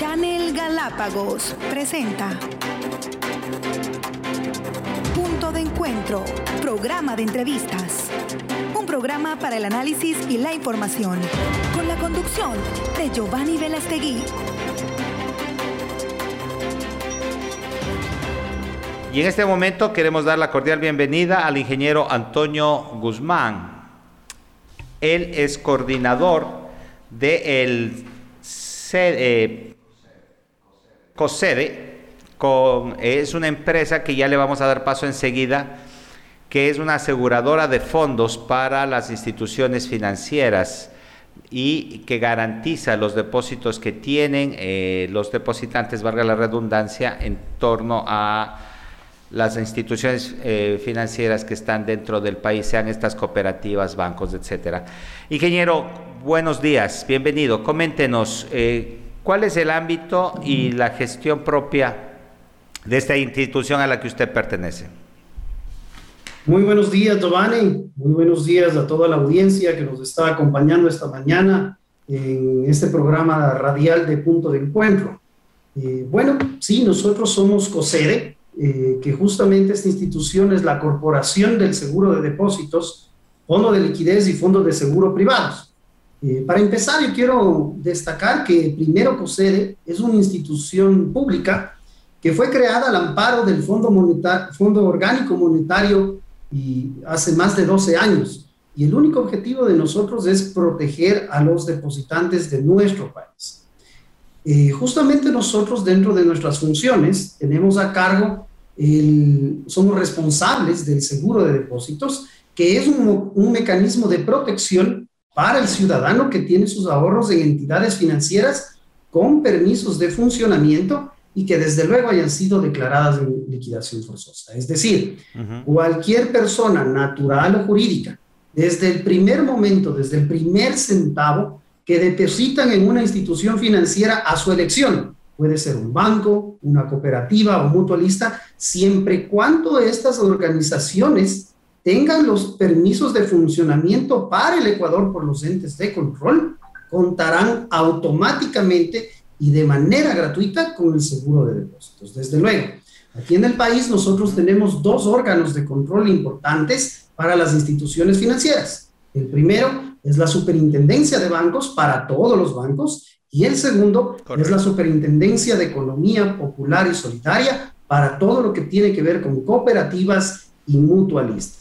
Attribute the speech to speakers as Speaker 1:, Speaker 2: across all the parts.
Speaker 1: Channel Galápagos presenta Punto de Encuentro, programa de entrevistas. Un programa para el análisis y la información, con la conducción de Giovanni Velastegui.
Speaker 2: Y en este momento queremos dar la cordial bienvenida al ingeniero Antonio Guzmán. Él es coordinador de el eh, COSEDE, con, es una empresa que ya le vamos a dar paso enseguida, que es una aseguradora de fondos para las instituciones financieras y que garantiza los depósitos que tienen eh, los depositantes, valga la redundancia, en torno a las instituciones eh, financieras que están dentro del país, sean estas cooperativas, bancos, etcétera. Ingeniero, buenos días, bienvenido. Coméntenos eh, cuál es el ámbito y la gestión propia de esta institución a la que usted pertenece.
Speaker 3: Muy buenos días, Giovanni. Muy buenos días a toda la audiencia que nos está acompañando esta mañana en este programa radial de Punto de Encuentro. Eh, bueno, sí, nosotros somos COSERE, eh, que justamente esta institución es la Corporación del Seguro de Depósitos, Fondo de Liquidez y Fondo de Seguro Privados. Eh, para empezar, yo quiero destacar que primero COSEDE es una institución pública que fue creada al amparo del Fondo, Fondo Orgánico Monetario y hace más de 12 años. Y el único objetivo de nosotros es proteger a los depositantes de nuestro país. Eh, justamente nosotros dentro de nuestras funciones tenemos a cargo, el, somos responsables del seguro de depósitos, que es un mecanismo de protección para el ciudadano que tiene sus ahorros en entidades financieras con permisos de funcionamiento y que desde luego hayan sido declaradas en liquidación forzosa. Es decir, cualquier persona natural o jurídica, desde el primer momento, desde el primer centavo, que depositan en una institución financiera a su elección. Puede ser un banco, una cooperativa o mutualista, siempre y cuando estas organizaciones tengan los permisos de funcionamiento para el Ecuador por los entes de control, contarán automáticamente y de manera gratuita con el seguro de depósitos. Desde luego, aquí en el país nosotros tenemos dos órganos de control importantes para las instituciones financieras. El primero es la superintendencia de bancos para todos los bancos y el segundo es la superintendencia de economía popular y solidaria para todo lo que tiene que ver con cooperativas y mutualistas.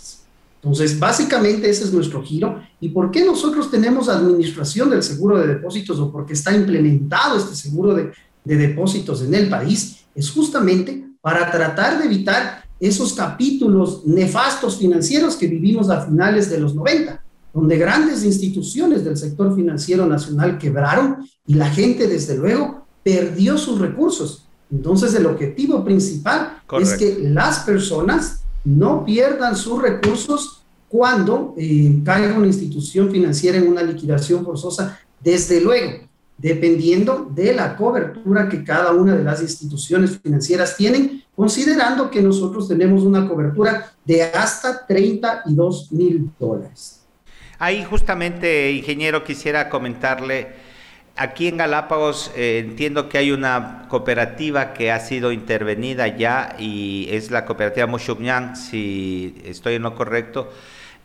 Speaker 3: Entonces, básicamente ese es nuestro giro. ¿Y por qué nosotros tenemos administración del seguro de depósitos o porque está implementado este seguro de, de depósitos en el país? Es justamente para tratar de evitar esos capítulos nefastos financieros que vivimos a finales de los 90 donde grandes instituciones del sector financiero nacional quebraron y la gente, desde luego, perdió sus recursos. Entonces, el objetivo principal es que las personas no pierdan sus recursos cuando eh, caiga una institución financiera en una liquidación forzosa, desde luego, dependiendo de la cobertura que cada una de las instituciones financieras tienen, considerando que nosotros tenemos una cobertura de hasta 32 mil dólares.
Speaker 2: Ahí justamente, ingeniero, quisiera comentarle, aquí en Galápagos eh, entiendo que hay una cooperativa que ha sido intervenida ya y es la cooperativa Mushugnan, si estoy en lo correcto.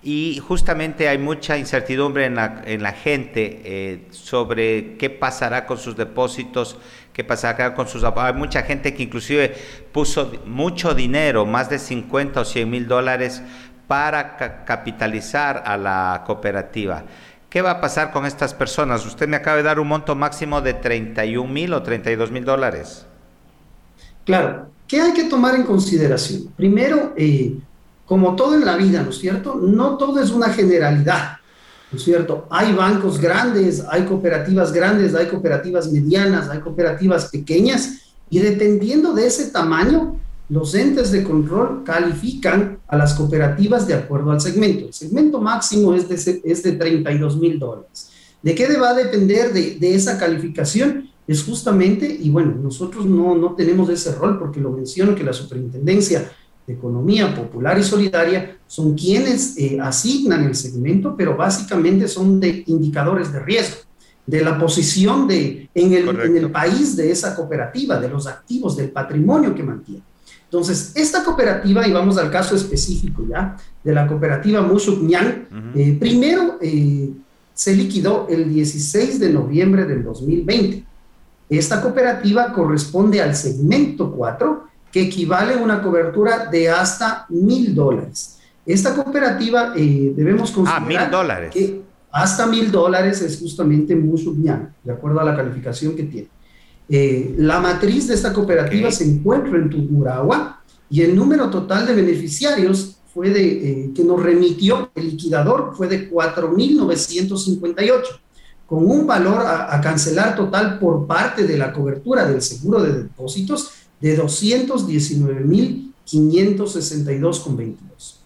Speaker 2: Y justamente hay mucha incertidumbre en la, gente eh, sobre qué pasará con sus depósitos, qué pasará con sus... Hay mucha gente que inclusive puso mucho dinero, más de 50 o 100 mil dólares para capitalizar a la cooperativa. ¿Qué va a pasar con estas personas? Usted me acaba de dar un monto máximo de 31 mil o 32 mil dólares.
Speaker 3: Claro, ¿qué hay que tomar en consideración? Primero, eh, como todo en la vida, ¿no es cierto? No todo es una generalidad, ¿no es cierto? Hay bancos grandes, hay cooperativas grandes, hay cooperativas medianas, hay cooperativas pequeñas, y dependiendo de ese tamaño, los entes de control califican a las cooperativas de acuerdo al segmento. El segmento máximo es de, es de 32 mil dólares. ¿De qué va a depender de, esa calificación? Es justamente, y bueno, nosotros no, no tenemos ese rol porque lo menciono que la Superintendencia de Economía Popular y Solidaria son quienes eh, asignan el segmento, pero básicamente son de indicadores de riesgo. de la posición de, en, el, en el país de esa cooperativa, de los activos, del patrimonio que mantiene. Entonces, esta cooperativa, y vamos al caso específico ya, de la cooperativa Musuk uh primero eh, se liquidó el 16 de noviembre del 2020. Esta cooperativa corresponde al segmento 4, que equivale a una cobertura de hasta mil dólares. Esta cooperativa eh, debemos ah, considerar
Speaker 2: mil dólares.
Speaker 3: que hasta mil dólares es justamente Musuk de acuerdo a la calificación que tiene. Eh, la matriz de esta cooperativa se encuentra en Tungurahua y el número total de beneficiarios fue de, eh, que nos remitió el liquidador fue de 4.958, con un valor a, cancelar total por parte de la cobertura del seguro de depósitos de 219.562,22.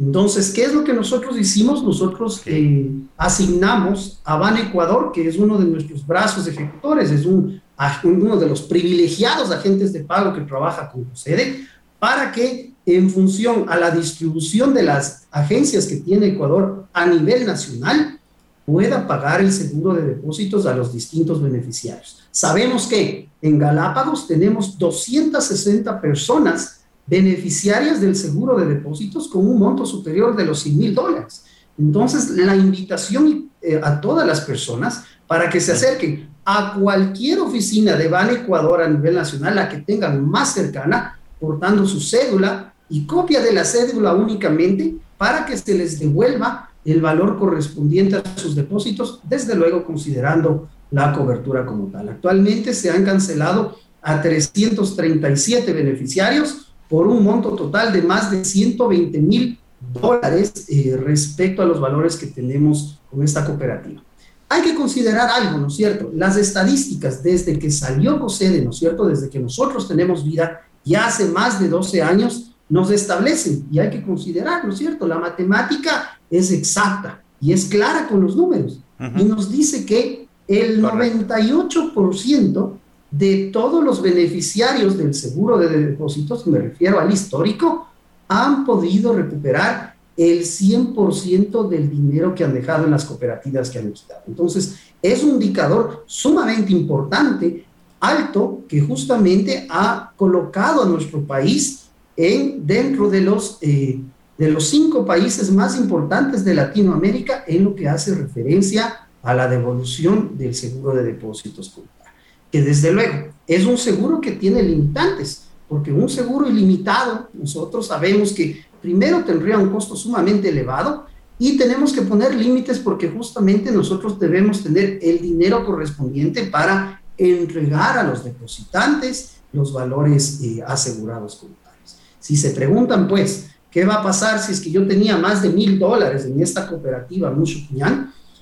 Speaker 3: Entonces, ¿qué es lo que nosotros hicimos? Nosotros eh, asignamos a Ban Ecuador, que es uno de nuestros brazos ejecutores, es un uno de los privilegiados agentes de pago que trabaja con sede, para que en función a la distribución de las agencias que tiene Ecuador a nivel nacional, pueda pagar el seguro de depósitos a los distintos beneficiarios. Sabemos que en Galápagos tenemos 260 personas beneficiarias del seguro de depósitos con un monto superior de los 100 mil dólares. Entonces, la invitación eh, a todas las personas para que se acerquen a cualquier oficina de Ban Ecuador a nivel nacional, la que tengan más cercana, portando su cédula y copia de la cédula únicamente para que se les devuelva el valor correspondiente a sus depósitos, desde luego considerando la cobertura como tal. Actualmente se han cancelado a 337 beneficiarios por un monto total de más de 120 mil dólares eh, respecto a los valores que tenemos con esta cooperativa. Hay que considerar algo, ¿no es cierto? Las estadísticas desde que salió COSEDE, ¿no es cierto? Desde que nosotros tenemos vida, ya hace más de 12 años, nos establecen y hay que considerar, ¿no es cierto? La matemática es exacta y es clara con los números y nos dice que el 98% de todos los beneficiarios del seguro de depósitos, me refiero al histórico, han podido recuperar el 100% del dinero que han dejado en las cooperativas que han quitado. Entonces, es un indicador sumamente importante, alto, que justamente ha colocado a nuestro país en, dentro de los, eh, de los cinco países más importantes de Latinoamérica en lo que hace referencia a la devolución del seguro de depósitos que desde luego es un seguro que tiene limitantes, porque un seguro ilimitado, nosotros sabemos que primero tendría un costo sumamente elevado y tenemos que poner límites porque justamente nosotros debemos tener el dinero correspondiente para entregar a los depositantes los valores eh, asegurados como tales. Si se preguntan, pues, ¿qué va a pasar si es que yo tenía más de mil dólares en esta cooperativa Mucho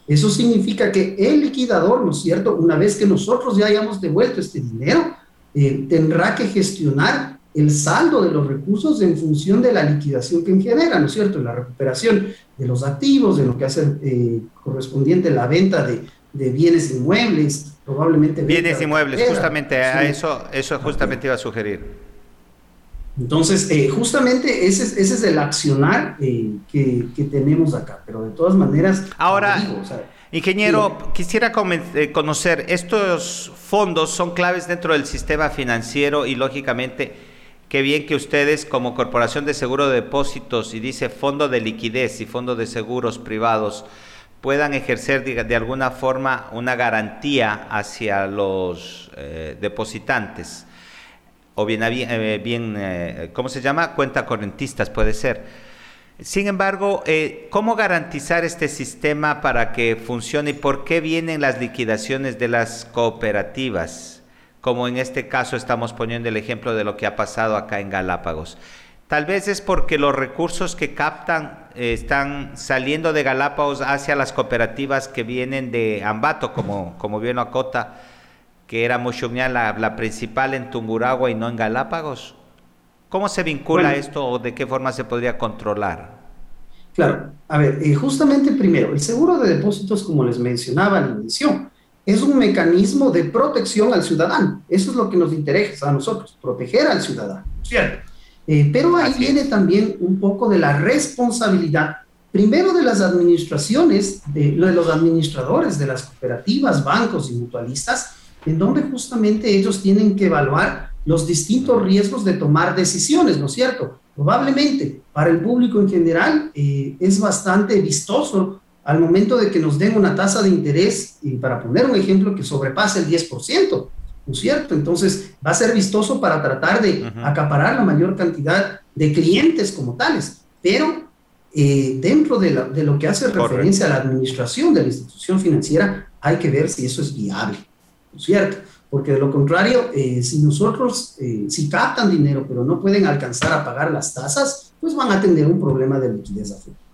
Speaker 3: Eso significa que el liquidador, ¿no es cierto? Una vez que nosotros ya hayamos devuelto este dinero, eh, tendrá que gestionar el saldo de los recursos en función de la liquidación que genera, ¿no es cierto? La recuperación de los activos, de lo que hace eh, correspondiente la venta de, bienes inmuebles, probablemente...
Speaker 2: Bienes inmuebles, justamente a eso, eso justamente iba a sugerir.
Speaker 3: Entonces, eh, justamente ese, ese, es el accionar eh, que, tenemos acá, pero de todas maneras...
Speaker 2: Ahora, ingeniero, quisiera conocer, estos fondos son claves dentro del sistema financiero y lógicamente Qué bien que ustedes como Corporación de Seguro de Depósitos y dice Fondo de Liquidez y Fondo de Seguros Privados puedan ejercer de, alguna forma una garantía hacia los eh, depositantes o bien, eh, bien eh, ¿cómo se llama? Cuenta correntistas puede ser. Sin embargo, ¿cómo garantizar este sistema para que funcione y por qué vienen las liquidaciones de las cooperativas? Como en este caso estamos poniendo el ejemplo de lo que ha pasado acá en Galápagos. Tal vez es porque los recursos que captan eh, están saliendo de Galápagos hacia las cooperativas que vienen de Ambato, como, como bien acota, que era Mushumian la, la, principal en Tunguragua y no en Galápagos. ¿Cómo se vincula esto o de qué forma se podría controlar?
Speaker 3: Claro, a ver, eh, justamente primero, el seguro de depósitos, como les mencionaba al inicio, es un mecanismo de protección al ciudadano. Eso es lo que nos interesa a nosotros, proteger al ciudadano, ¿cierto? Eh, pero ahí viene también un poco de la responsabilidad primero de las administraciones, de, de los administradores de las cooperativas, bancos y mutualistas, en donde justamente ellos tienen que evaluar los distintos riesgos de tomar decisiones, ¿no es cierto? Probablemente para el público en general eh, es bastante vistoso al momento de que nos den una tasa de interés, y para poner un ejemplo, que sobrepase el 10%, ¿no es cierto? Entonces va a ser vistoso para tratar de acaparar la mayor cantidad de clientes como tales, pero eh, dentro de, lo que hace referencia a la administración de la institución financiera, hay que ver si eso es viable, ¿no es cierto? Porque de lo contrario, eh, si nosotros, eh, si captan dinero pero no pueden alcanzar a pagar las tasas, pues van a tener un problema de liquidez a futuro.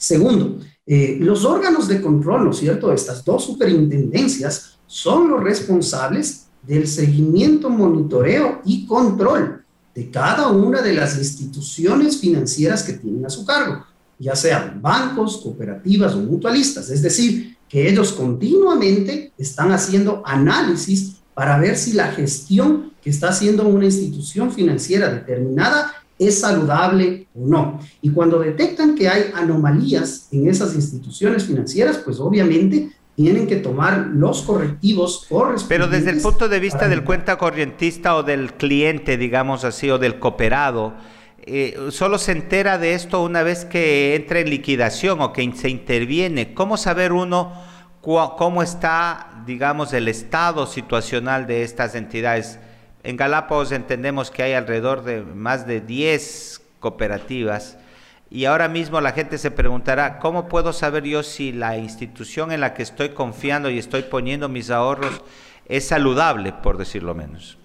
Speaker 3: Segundo, eh, los órganos de control, ¿no es cierto? Estas dos superintendencias son los responsables del seguimiento, monitoreo y control de cada una de las instituciones financieras que tienen a su cargo, ya sean bancos, cooperativas o mutualistas. Es decir, que ellos continuamente están haciendo análisis para ver si la gestión que está haciendo una institución financiera determinada es saludable o no. Y cuando detectan que hay anomalías en esas instituciones financieras, pues obviamente tienen que tomar los correctivos correspondientes.
Speaker 2: Pero desde el punto de vista del cuenta corrientista o del cliente, digamos así, o del cooperado, eh, solo se entera de esto una vez que entra en liquidación o que se interviene. ¿Cómo saber uno cómo está, digamos, el estado situacional de estas entidades? En Galápagos entendemos que hay alrededor de más de 10 cooperativas y ahora mismo la gente se preguntará, ¿cómo puedo saber yo si la institución en la que estoy confiando y estoy poniendo mis ahorros es saludable, por decirlo menos?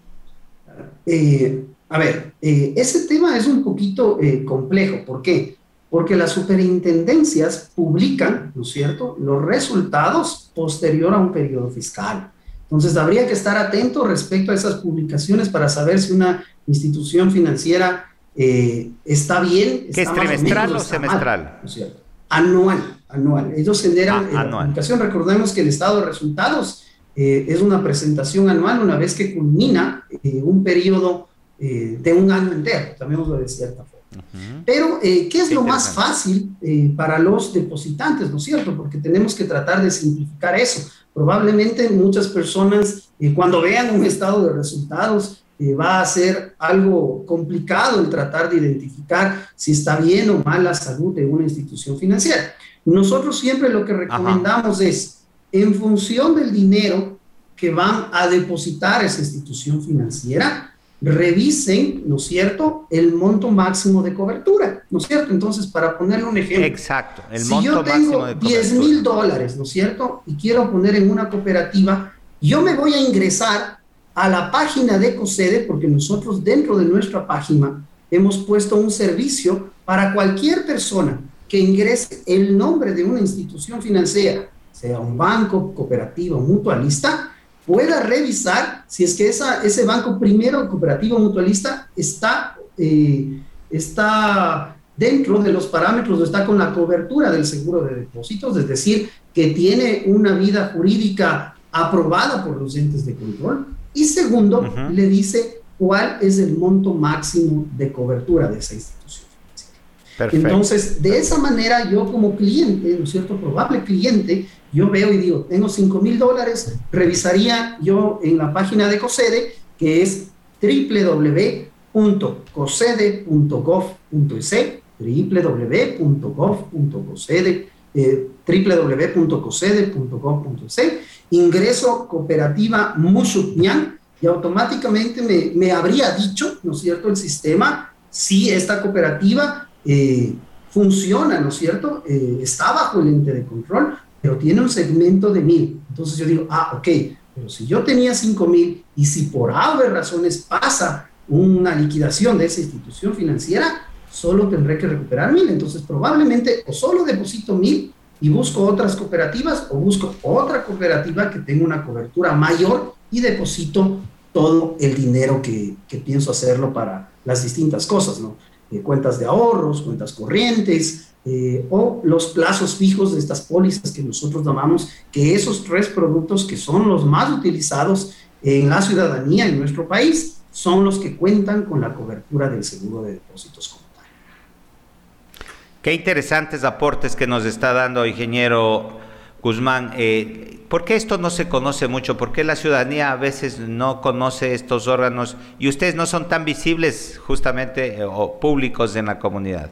Speaker 3: Eh, a ver, eh, ese tema es un poquito eh, complejo. ¿Por qué? Porque las superintendencias publican, ¿no es cierto?, los resultados posterior a un periodo fiscal. Entonces, habría que estar atento respecto a esas publicaciones para saber si una institución financiera eh, está bien.
Speaker 2: ¿Qué es trimestral o, semestral?
Speaker 3: ¿no es cierto? Anual, anual. Ellos generan ah, la publicación. Recordemos que el estado de resultados eh, es una presentación anual una vez que culmina eh, un periodo de un año entero, llamémoslo de cierta forma. Pero, ¿qué es lo más fácil para los depositantes, no es cierto? Porque tenemos que tratar de simplificar eso. Probablemente muchas personas, eh, cuando vean un estado de resultados, eh, va a ser algo complicado el tratar de identificar si está bien o mal la salud de una institución financiera. Nosotros siempre lo que recomendamos es, en función del dinero que van a depositar esa institución financiera, revisen, ¿no es cierto?, el monto máximo de cobertura, ¿no es cierto? Entonces, para ponerle un ejemplo.
Speaker 2: Exacto,
Speaker 3: el si yo tengo 10 mil dólares, ¿no es cierto?, y quiero poner en una cooperativa, yo me voy a ingresar a la página de COSEDE, porque nosotros dentro de nuestra página hemos puesto un servicio para cualquier persona que ingrese el nombre de una institución financiera, sea un banco, cooperativa mutualista, pueda revisar si es que esa, ese banco primero cooperativo mutualista está, eh, está dentro de los parámetros, está con la cobertura del seguro de depósitos, es decir, que tiene una vida jurídica aprobada por los entes de control. Y segundo, le dice cuál es el monto máximo de cobertura de esa institución. Entonces, de esa manera, yo como cliente, ¿no es cierto? Probable cliente, yo veo y digo, tengo 5 mil dólares, revisaría yo en la página de COSEDE, que es www.cosede.gov.es, www.gov.cosede, eh, www.cosede.gov.es, ingreso cooperativa Mushukñan y automáticamente me, me, habría dicho, ¿no es cierto?, el sistema, si esta cooperativa eh, funciona, ¿no es cierto?, eh, está bajo el ente de control, pero tiene un segmento de mil. Entonces yo digo, ah, ok, pero si yo tenía cinco mil y si por haber razones pasa una liquidación de esa institución financiera, solo tendré que recuperar mil. Entonces probablemente o solo deposito mil y busco otras cooperativas o busco otra cooperativa que tenga una cobertura mayor y deposito todo el dinero que, que pienso hacerlo para las distintas cosas, ¿no? Eh, cuentas de ahorros, cuentas corrientes, eh, o los plazos fijos de estas pólizas que nosotros llamamos, que esos tres productos que son los más utilizados en la ciudadanía en nuestro país son los que cuentan con la cobertura del seguro de depósitos como
Speaker 2: Qué interesantes aportes que nos está dando, ingeniero Guzmán. Eh, ¿Por qué esto no se conoce mucho? ¿Por qué la ciudadanía a veces no conoce estos órganos y ustedes no son tan visibles justamente eh, o públicos en la comunidad?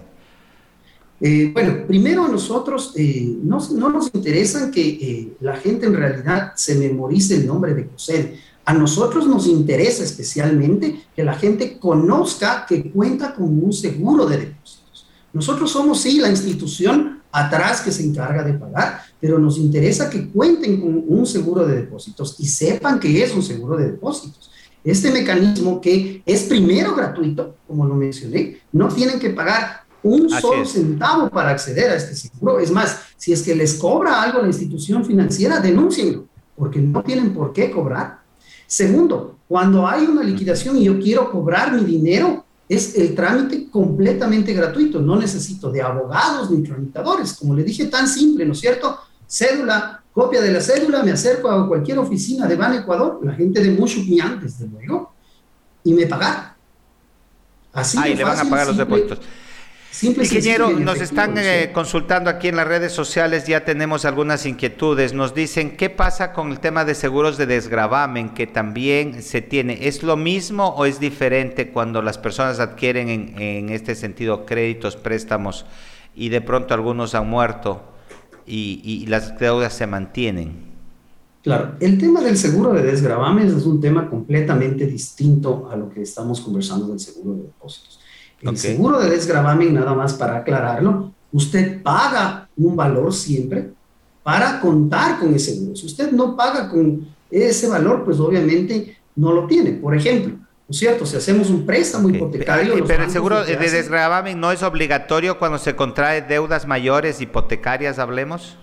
Speaker 3: Eh, bueno, primero nosotros no, nos interesa que la gente en realidad se memorice el nombre de COSED. A nosotros nos interesa especialmente que la gente conozca que cuenta con un seguro de depósitos. Nosotros somos, sí, la institución atrás que se encarga de pagar, pero nos interesa que cuenten con un seguro de depósitos y sepan que es un seguro de depósitos. Este mecanismo que es primero gratuito, como lo mencioné, no tienen que pagar un solo centavo para acceder a este seguro. Es más, si es que les cobra algo la institución financiera, denúncienlo, porque no tienen por qué cobrar. Segundo, cuando hay una liquidación y yo quiero cobrar mi dinero, es el trámite completamente gratuito, no necesito de abogados ni tramitadores, como le dije, tan simple, ¿no es cierto? Cédula, copia de la cédula, me acerco a cualquier oficina de Ban Ecuador, la gente de Mushupian, desde luego, y me paga.
Speaker 2: Así ah, le van a pagar los depósitos. Ingeniero, nos están eh, consultando aquí en las redes sociales, ya tenemos algunas inquietudes. Nos dicen, ¿qué pasa con el tema de seguros de desgravamen que también se tiene? ¿Es lo mismo o es diferente cuando las personas adquieren en, este sentido créditos, préstamos y de pronto algunos han muerto y, y las deudas se mantienen?
Speaker 3: Claro, el tema del seguro de desgravamen es un tema completamente distinto a lo que estamos conversando del seguro de depósitos. El seguro de desgravamen, nada más para aclararlo, usted paga un valor siempre para contar con ese seguro. Si usted no paga con ese valor, pues obviamente no lo tiene. Por ejemplo, ¿no es cierto? Si hacemos un préstamo hipotecario...
Speaker 2: Pero el seguro de desgravamen no es obligatorio cuando se contrae deudas mayores hipotecarias, hablemos.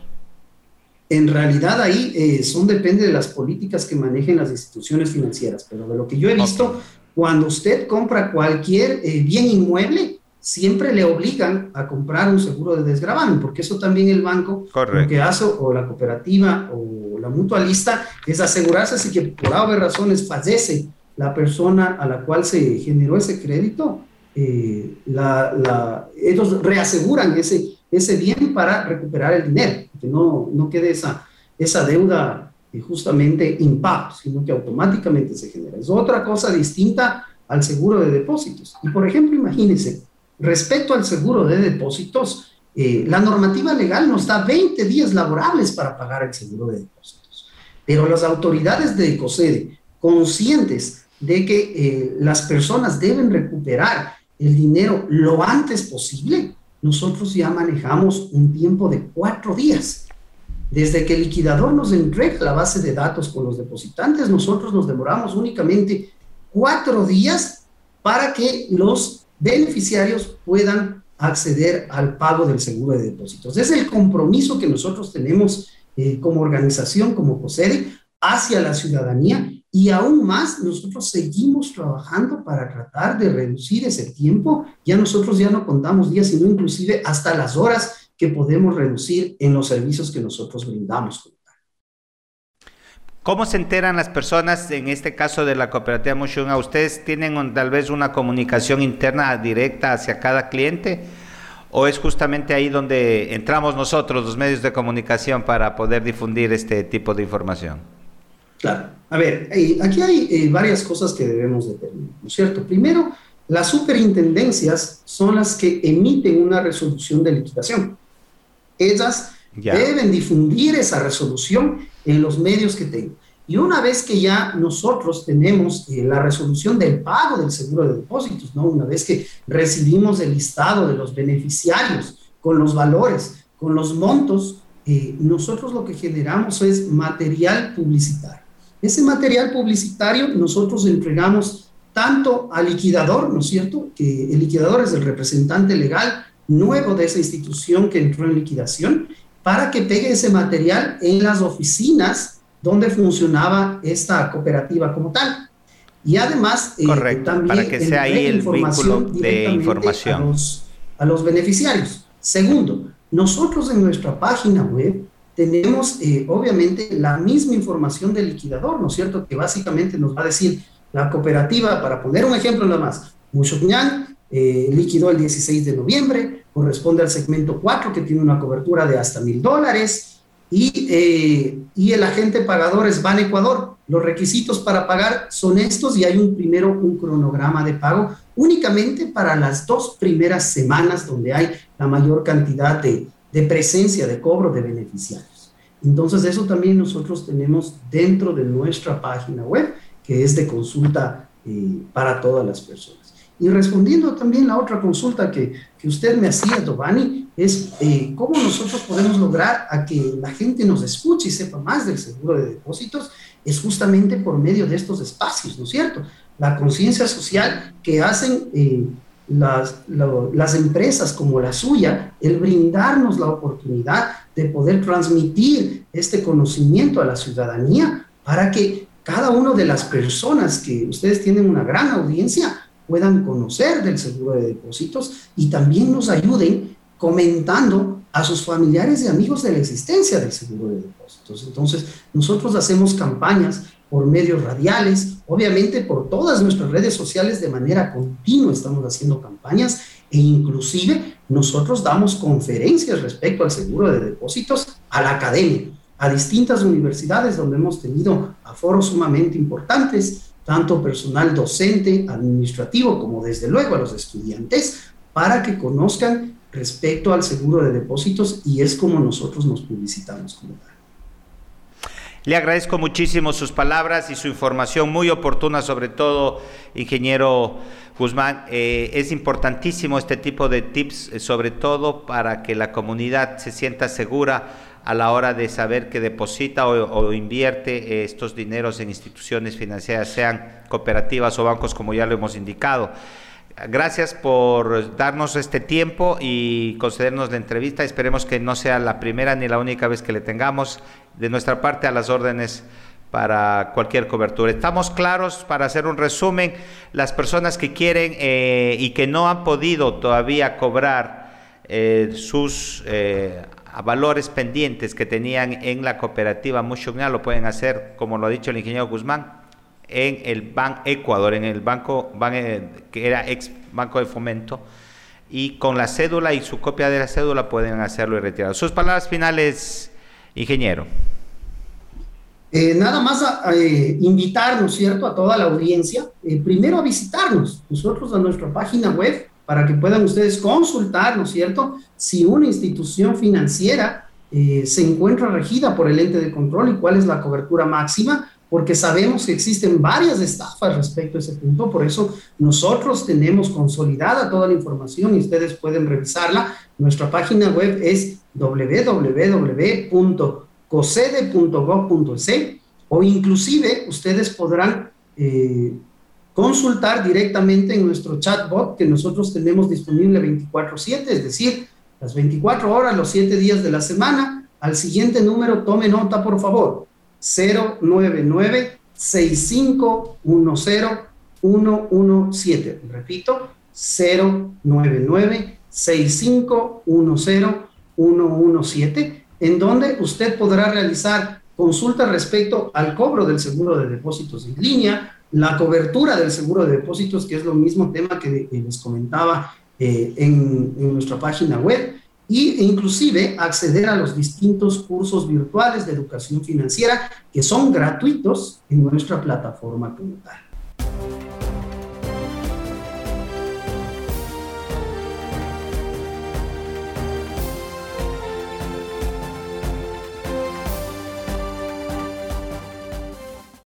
Speaker 3: En realidad ahí eh, son depende de las políticas que manejen las instituciones financieras, pero de lo que yo he visto, cuando usted compra cualquier eh, bien inmueble, siempre le obligan a comprar un seguro de desgravamen, porque eso también el banco lo que hace, o la cooperativa, o la mutualista, es asegurarse si que por haber razones fallece la persona a la cual se generó ese crédito, eh, ellos reaseguran ese, ese bien para recuperar el dinero, que no, no quede esa, esa deuda justamente impacto, sino que automáticamente se genera. Es otra cosa distinta al seguro de depósitos. Y por ejemplo, imagínense, respecto al seguro de depósitos, eh, la normativa legal nos da 20 días laborables para pagar el seguro de depósitos. Pero las autoridades de ECOSEDE, conscientes de que eh, las personas deben recuperar el dinero lo antes posible, nosotros ya manejamos un tiempo de cuatro días desde que el liquidador nos entrega la base de datos con los depositantes, nosotros nos demoramos únicamente cuatro días para que los beneficiarios puedan acceder al pago del seguro de depósitos. Es el compromiso que nosotros tenemos eh, como organización, como COSEDE, hacia la ciudadanía y aún más nosotros seguimos trabajando para tratar de reducir ese tiempo. Ya nosotros ya no contamos días, sino inclusive hasta las horas que podemos reducir en los servicios que nosotros brindamos.
Speaker 2: ¿Cómo se enteran las personas, en este caso de la cooperativa Mushunga? ¿Ustedes tienen tal vez una comunicación interna directa hacia cada cliente? ¿O es justamente ahí donde entramos nosotros, los medios de comunicación, para poder difundir este tipo de información?
Speaker 3: Claro. A ver, eh, aquí hay eh, varias cosas que debemos determinar, ¿no es cierto? Primero, las superintendencias son las que emiten una resolución de liquidación. Ellas deben difundir esa resolución en los medios que tengan. Y una vez que ya nosotros tenemos eh, la resolución del pago del seguro de depósitos, ¿no? una vez que recibimos el listado de los beneficiarios con los valores, con los montos, eh, nosotros lo que generamos es material publicitario. Ese material publicitario nosotros entregamos tanto al liquidador, ¿no es cierto? Que el liquidador es el representante legal nuevo de esa institución que entró en liquidación para que pegue ese material en las oficinas donde funcionaba esta cooperativa como tal. Y además,
Speaker 2: eh, también para que sea ahí el vínculo de información
Speaker 3: a los, a los, beneficiarios. Segundo, nosotros en nuestra página web tenemos eh, obviamente la misma información del liquidador, ¿no es cierto? Que básicamente nos va a decir la cooperativa, para poner un ejemplo nada más, Mushokñán eh, liquidó el 16 de noviembre, corresponde al segmento 4, que tiene una cobertura de hasta mil dólares. Y, eh, y, el agente pagador es Ban Ecuador. Los requisitos para pagar son estos y hay un primero un cronograma de pago únicamente para las dos primeras semanas donde hay la mayor cantidad de, de presencia de cobro de beneficiarios. Entonces eso también nosotros tenemos dentro de nuestra página web que es de consulta eh, para todas las personas. Y respondiendo también la otra consulta que, que usted me hacía, Giovanni, es eh, cómo nosotros podemos lograr a que la gente nos escuche y sepa más del seguro de depósitos, es justamente por medio de estos espacios, ¿no es cierto? La conciencia social que hacen eh, las, las empresas como la suya, el brindarnos la oportunidad de poder transmitir este conocimiento a la ciudadanía para que cada una de las personas que ustedes tienen una gran audiencia puedan conocer del seguro de depósitos y también nos ayuden comentando a sus familiares y amigos de la existencia del seguro de depósitos. Entonces, nosotros hacemos campañas por medios radiales, obviamente por todas nuestras redes sociales de manera continua estamos haciendo campañas e inclusive nosotros damos conferencias respecto al seguro de depósitos a la academia, a distintas universidades donde hemos tenido aforos sumamente importantes tanto personal docente, administrativo, como desde luego a los estudiantes, para que conozcan respecto al seguro de depósitos y es como nosotros nos publicitamos como tal.
Speaker 2: Le agradezco muchísimo sus palabras y su información muy oportuna, sobre todo, ingeniero Guzmán. Eh, es importantísimo este tipo de tips, eh, sobre todo para que la comunidad se sienta segura a la hora de saber que deposita o, invierte estos dineros en instituciones financieras, sean cooperativas o bancos, como ya lo hemos indicado. Gracias por darnos este tiempo y concedernos la entrevista. Esperemos que no sea la primera ni la única vez que le tengamos. De nuestra parte, a las órdenes para cualquier cobertura. Estamos claros para hacer un resumen. Las personas que quieren eh, y que no han podido todavía cobrar eh, sus eh, valores pendientes que tenían en la cooperativa Mushugna lo pueden hacer, como lo ha dicho el ingeniero Guzmán, en el Ban Ecuador, en el banco eh, que era ex Banco de Fomento, y con la cédula y su copia de la cédula pueden hacerlo y retirarlo. Sus palabras finales, ingeniero.
Speaker 3: Eh, nada más a, eh, invitarnos, ¿cierto?, a toda la audiencia, primero a visitarnos, nosotros a nuestra página web, para que puedan ustedes consultar, ¿no es cierto?, si una institución financiera eh, se encuentra regida por el ente de control y cuál es la cobertura máxima, porque sabemos que existen varias estafas respecto a ese punto, por eso nosotros tenemos consolidada toda la información y ustedes pueden revisarla. Nuestra página web es www.cosede.gov.es o inclusive ustedes podrán eh, consultar directamente en nuestro chatbot que nosotros tenemos disponible 24/7, es decir, las 24 horas, los 7 días de la semana. Al siguiente número, tome nota, por favor, 099 6510 117. Repito, 099 6510 117, en donde usted podrá realizar consultas respecto al cobro del seguro de depósitos en línea, la cobertura del seguro de depósitos, que es lo mismo tema que, les comentaba eh, en, nuestra página web, e inclusive acceder a los distintos cursos virtuales de educación financiera que son gratuitos en nuestra plataforma como tal.